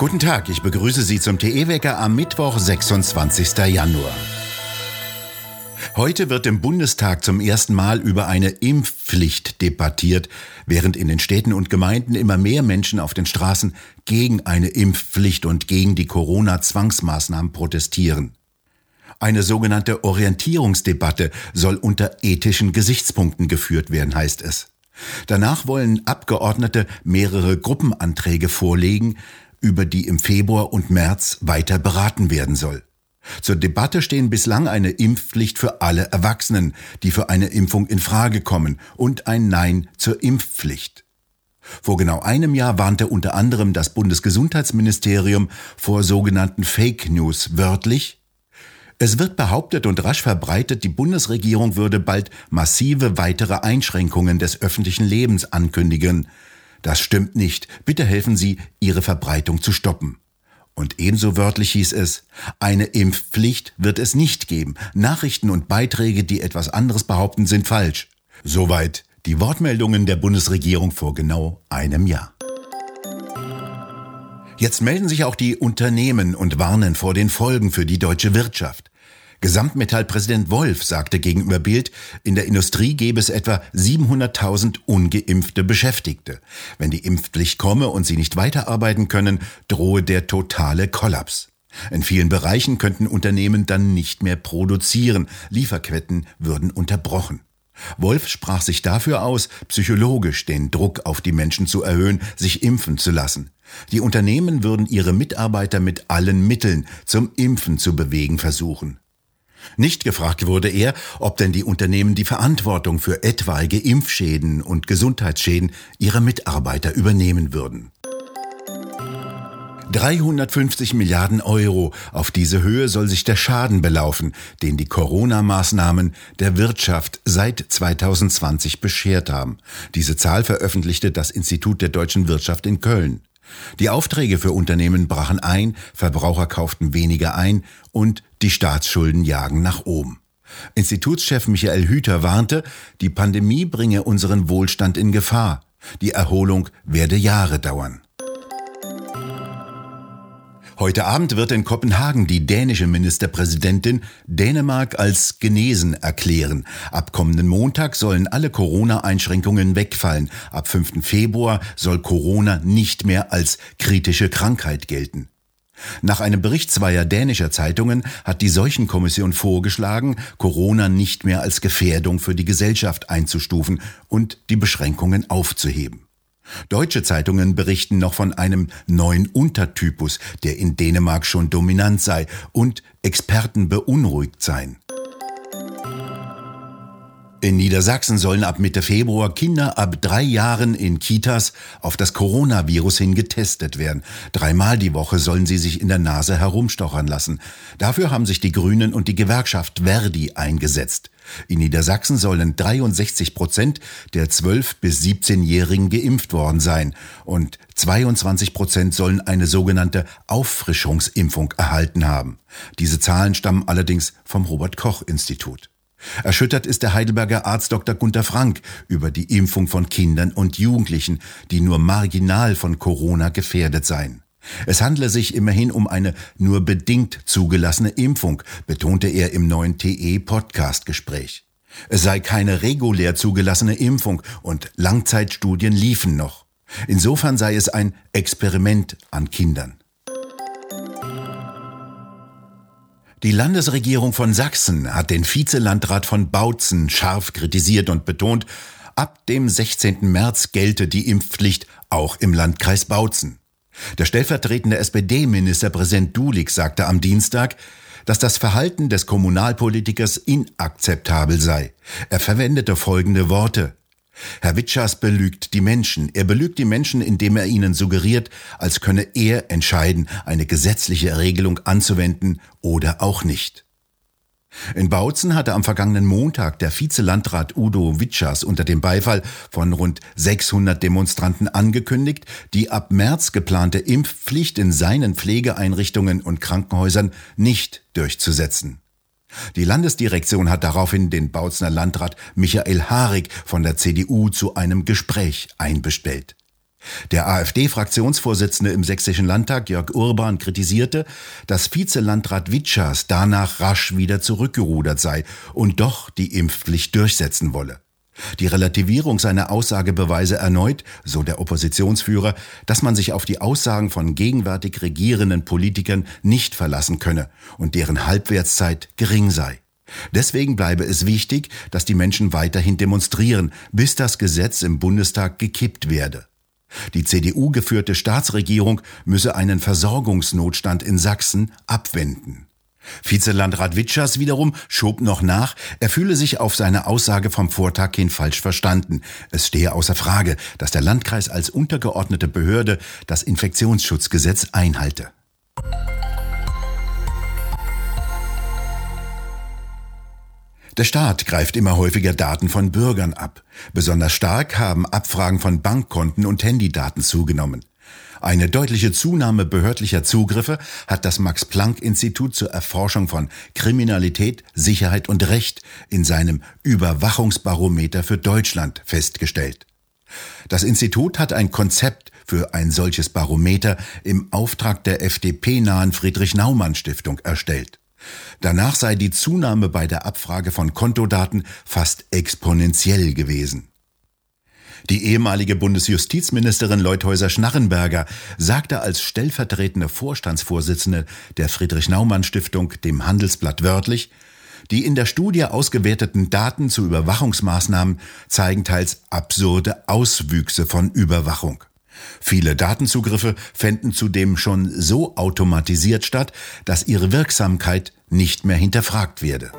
Guten Tag, ich begrüße Sie zum TE-Wecker am Mittwoch, 26. Januar. Heute wird im Bundestag zum ersten Mal über eine Impfpflicht debattiert, während in den Städten und Gemeinden immer mehr Menschen auf den Straßen gegen eine Impfpflicht und gegen die Corona-Zwangsmaßnahmen protestieren. Eine sogenannte Orientierungsdebatte soll unter ethischen Gesichtspunkten geführt werden, heißt es. Danach wollen Abgeordnete mehrere Gruppenanträge vorlegen, über die im Februar und März weiter beraten werden soll. Zur Debatte stehen bislang eine Impfpflicht für alle Erwachsenen, die für eine Impfung in Frage kommen, und ein Nein zur Impfpflicht. Vor genau einem Jahr warnte unter anderem das Bundesgesundheitsministerium vor sogenannten Fake News wörtlich es wird behauptet und rasch verbreitet, die Bundesregierung würde bald massive weitere Einschränkungen des öffentlichen Lebens ankündigen. Das stimmt nicht. Bitte helfen Sie, ihre Verbreitung zu stoppen. Und ebenso wörtlich hieß es, eine Impfpflicht wird es nicht geben. Nachrichten und Beiträge, die etwas anderes behaupten, sind falsch. Soweit die Wortmeldungen der Bundesregierung vor genau einem Jahr. Jetzt melden sich auch die Unternehmen und warnen vor den Folgen für die deutsche Wirtschaft. Gesamtmetallpräsident Wolf sagte gegenüber Bild, in der Industrie gäbe es etwa 700.000 ungeimpfte Beschäftigte. Wenn die Impfpflicht komme und sie nicht weiterarbeiten können, drohe der totale Kollaps. In vielen Bereichen könnten Unternehmen dann nicht mehr produzieren, Lieferketten würden unterbrochen. Wolf sprach sich dafür aus, psychologisch den Druck auf die Menschen zu erhöhen, sich impfen zu lassen. Die Unternehmen würden ihre Mitarbeiter mit allen Mitteln zum Impfen zu bewegen versuchen. Nicht gefragt wurde er, ob denn die Unternehmen die Verantwortung für etwaige Impfschäden und Gesundheitsschäden ihrer Mitarbeiter übernehmen würden. 350 Milliarden Euro, auf diese Höhe soll sich der Schaden belaufen, den die Corona-Maßnahmen der Wirtschaft seit 2020 beschert haben. Diese Zahl veröffentlichte das Institut der deutschen Wirtschaft in Köln. Die Aufträge für Unternehmen brachen ein, Verbraucher kauften weniger ein und die Staatsschulden jagen nach oben. Institutschef Michael Hüter warnte, die Pandemie bringe unseren Wohlstand in Gefahr. Die Erholung werde Jahre dauern. Heute Abend wird in Kopenhagen die dänische Ministerpräsidentin Dänemark als genesen erklären. Ab kommenden Montag sollen alle Corona-Einschränkungen wegfallen. Ab 5. Februar soll Corona nicht mehr als kritische Krankheit gelten. Nach einem Bericht zweier dänischer Zeitungen hat die Seuchenkommission vorgeschlagen, Corona nicht mehr als Gefährdung für die Gesellschaft einzustufen und die Beschränkungen aufzuheben. Deutsche Zeitungen berichten noch von einem neuen Untertypus, der in Dänemark schon dominant sei und Experten beunruhigt seien. In Niedersachsen sollen ab Mitte Februar Kinder ab drei Jahren in Kitas auf das Coronavirus hin getestet werden. Dreimal die Woche sollen sie sich in der Nase herumstochern lassen. Dafür haben sich die Grünen und die Gewerkschaft Verdi eingesetzt. In Niedersachsen sollen 63 Prozent der 12- bis 17-Jährigen geimpft worden sein und 22 Prozent sollen eine sogenannte Auffrischungsimpfung erhalten haben. Diese Zahlen stammen allerdings vom Robert Koch Institut. Erschüttert ist der Heidelberger Arzt Dr. Gunther Frank über die Impfung von Kindern und Jugendlichen, die nur marginal von Corona gefährdet seien. Es handle sich immerhin um eine nur bedingt zugelassene Impfung, betonte er im neuen TE-Podcast-Gespräch. Es sei keine regulär zugelassene Impfung und Langzeitstudien liefen noch. Insofern sei es ein Experiment an Kindern. Die Landesregierung von Sachsen hat den Vizelandrat von Bautzen scharf kritisiert und betont, ab dem 16. März gelte die Impfpflicht auch im Landkreis Bautzen. Der stellvertretende SPD-Ministerpräsident Dulig sagte am Dienstag, dass das Verhalten des Kommunalpolitikers inakzeptabel sei. Er verwendete folgende Worte. Herr Witschers belügt die Menschen. Er belügt die Menschen, indem er ihnen suggeriert, als könne er entscheiden, eine gesetzliche Regelung anzuwenden oder auch nicht. In Bautzen hatte am vergangenen Montag der Vizelandrat Udo Witschers unter dem Beifall von rund 600 Demonstranten angekündigt, die ab März geplante Impfpflicht in seinen Pflegeeinrichtungen und Krankenhäusern nicht durchzusetzen. Die Landesdirektion hat daraufhin den Bautzener Landrat Michael Harig von der CDU zu einem Gespräch einbestellt. Der AfD-Fraktionsvorsitzende im Sächsischen Landtag, Jörg Urban, kritisierte, dass Vizelandrat Witschers danach rasch wieder zurückgerudert sei und doch die Impfpflicht durchsetzen wolle. Die Relativierung seiner Aussage beweise erneut, so der Oppositionsführer, dass man sich auf die Aussagen von gegenwärtig regierenden Politikern nicht verlassen könne und deren Halbwertszeit gering sei. Deswegen bleibe es wichtig, dass die Menschen weiterhin demonstrieren, bis das Gesetz im Bundestag gekippt werde. Die CDU geführte Staatsregierung müsse einen Versorgungsnotstand in Sachsen abwenden. Vizelandrat Witschers wiederum schob noch nach, er fühle sich auf seine Aussage vom Vortag hin falsch verstanden. Es stehe außer Frage, dass der Landkreis als untergeordnete Behörde das Infektionsschutzgesetz einhalte. Der Staat greift immer häufiger Daten von Bürgern ab. Besonders stark haben Abfragen von Bankkonten und Handydaten zugenommen. Eine deutliche Zunahme behördlicher Zugriffe hat das Max-Planck-Institut zur Erforschung von Kriminalität, Sicherheit und Recht in seinem Überwachungsbarometer für Deutschland festgestellt. Das Institut hat ein Konzept für ein solches Barometer im Auftrag der FDP-nahen Friedrich-Naumann-Stiftung erstellt. Danach sei die Zunahme bei der Abfrage von Kontodaten fast exponentiell gewesen. Die ehemalige Bundesjustizministerin Leuthäuser-Schnarrenberger sagte als stellvertretende Vorstandsvorsitzende der Friedrich-Naumann-Stiftung dem Handelsblatt wörtlich, die in der Studie ausgewerteten Daten zu Überwachungsmaßnahmen zeigen teils absurde Auswüchse von Überwachung. Viele Datenzugriffe fänden zudem schon so automatisiert statt, dass ihre Wirksamkeit nicht mehr hinterfragt werde.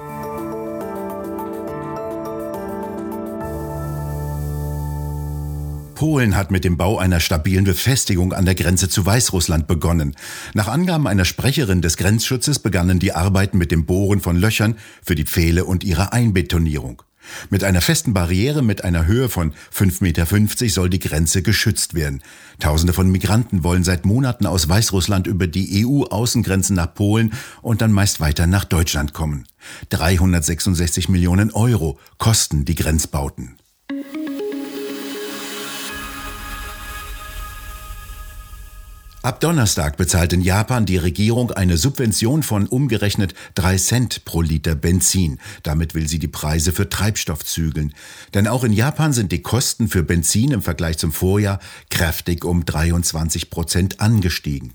Polen hat mit dem Bau einer stabilen Befestigung an der Grenze zu Weißrussland begonnen. Nach Angaben einer Sprecherin des Grenzschutzes begannen die Arbeiten mit dem Bohren von Löchern für die Pfähle und ihre Einbetonierung. Mit einer festen Barriere mit einer Höhe von 5,50 Meter soll die Grenze geschützt werden. Tausende von Migranten wollen seit Monaten aus Weißrussland über die EU-Außengrenzen nach Polen und dann meist weiter nach Deutschland kommen. 366 Millionen Euro kosten die Grenzbauten. Ab Donnerstag bezahlt in Japan die Regierung eine Subvention von umgerechnet drei Cent pro Liter Benzin. Damit will sie die Preise für Treibstoff zügeln. Denn auch in Japan sind die Kosten für Benzin im Vergleich zum Vorjahr kräftig um 23 Prozent angestiegen.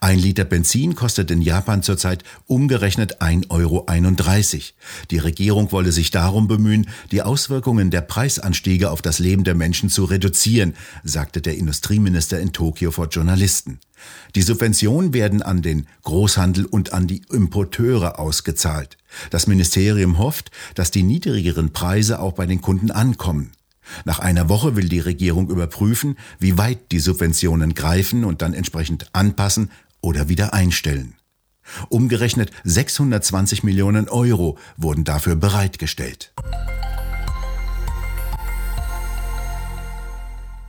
Ein Liter Benzin kostet in Japan zurzeit umgerechnet 1,31 Euro. Die Regierung wolle sich darum bemühen, die Auswirkungen der Preisanstiege auf das Leben der Menschen zu reduzieren, sagte der Industrieminister in Tokio vor Journalisten. Die Subventionen werden an den Großhandel und an die Importeure ausgezahlt. Das Ministerium hofft, dass die niedrigeren Preise auch bei den Kunden ankommen. Nach einer Woche will die Regierung überprüfen, wie weit die Subventionen greifen und dann entsprechend anpassen oder wieder einstellen. Umgerechnet 620 Millionen Euro wurden dafür bereitgestellt.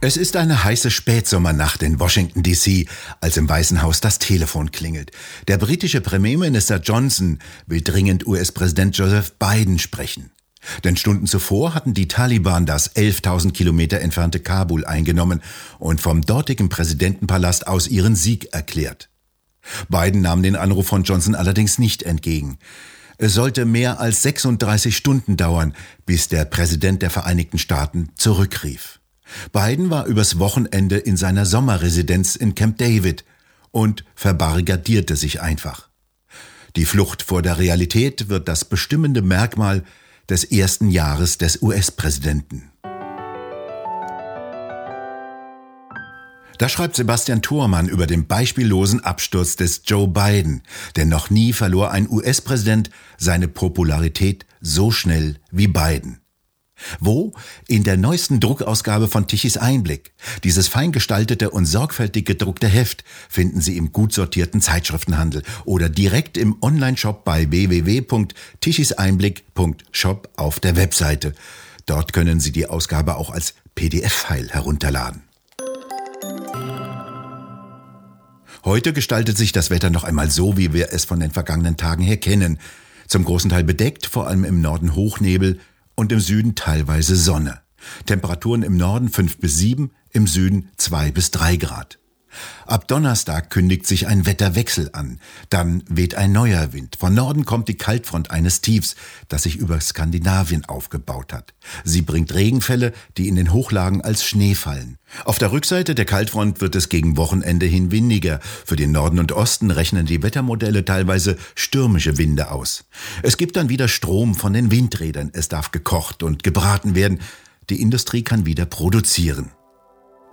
Es ist eine heiße Spätsommernacht in Washington, D.C., als im Weißen Haus das Telefon klingelt. Der britische Premierminister Johnson will dringend US-Präsident Joseph Biden sprechen. Denn Stunden zuvor hatten die Taliban das 11.000 Kilometer entfernte Kabul eingenommen und vom dortigen Präsidentenpalast aus ihren Sieg erklärt. Biden nahm den Anruf von Johnson allerdings nicht entgegen. Es sollte mehr als 36 Stunden dauern, bis der Präsident der Vereinigten Staaten zurückrief. Biden war übers Wochenende in seiner Sommerresidenz in Camp David und verbarrikadierte sich einfach. Die Flucht vor der Realität wird das bestimmende Merkmal des ersten Jahres des US-Präsidenten. Da schreibt Sebastian Thormann über den beispiellosen Absturz des Joe Biden, denn noch nie verlor ein US-Präsident seine Popularität so schnell wie Biden. Wo? In der neuesten Druckausgabe von Tichys Einblick. Dieses fein gestaltete und sorgfältig gedruckte Heft finden Sie im gut sortierten Zeitschriftenhandel oder direkt im Onlineshop bei www.tichiseinblick.shop auf der Webseite. Dort können Sie die Ausgabe auch als PDF-File herunterladen. Heute gestaltet sich das Wetter noch einmal so, wie wir es von den vergangenen Tagen her kennen. Zum großen Teil bedeckt, vor allem im Norden Hochnebel, und im Süden teilweise Sonne. Temperaturen im Norden 5 bis 7, im Süden zwei bis drei Grad. Ab Donnerstag kündigt sich ein Wetterwechsel an. Dann weht ein neuer Wind. Von Norden kommt die Kaltfront eines Tiefs, das sich über Skandinavien aufgebaut hat. Sie bringt Regenfälle, die in den Hochlagen als Schnee fallen. Auf der Rückseite der Kaltfront wird es gegen Wochenende hin windiger. Für den Norden und Osten rechnen die Wettermodelle teilweise stürmische Winde aus. Es gibt dann wieder Strom von den Windrädern. Es darf gekocht und gebraten werden. Die Industrie kann wieder produzieren.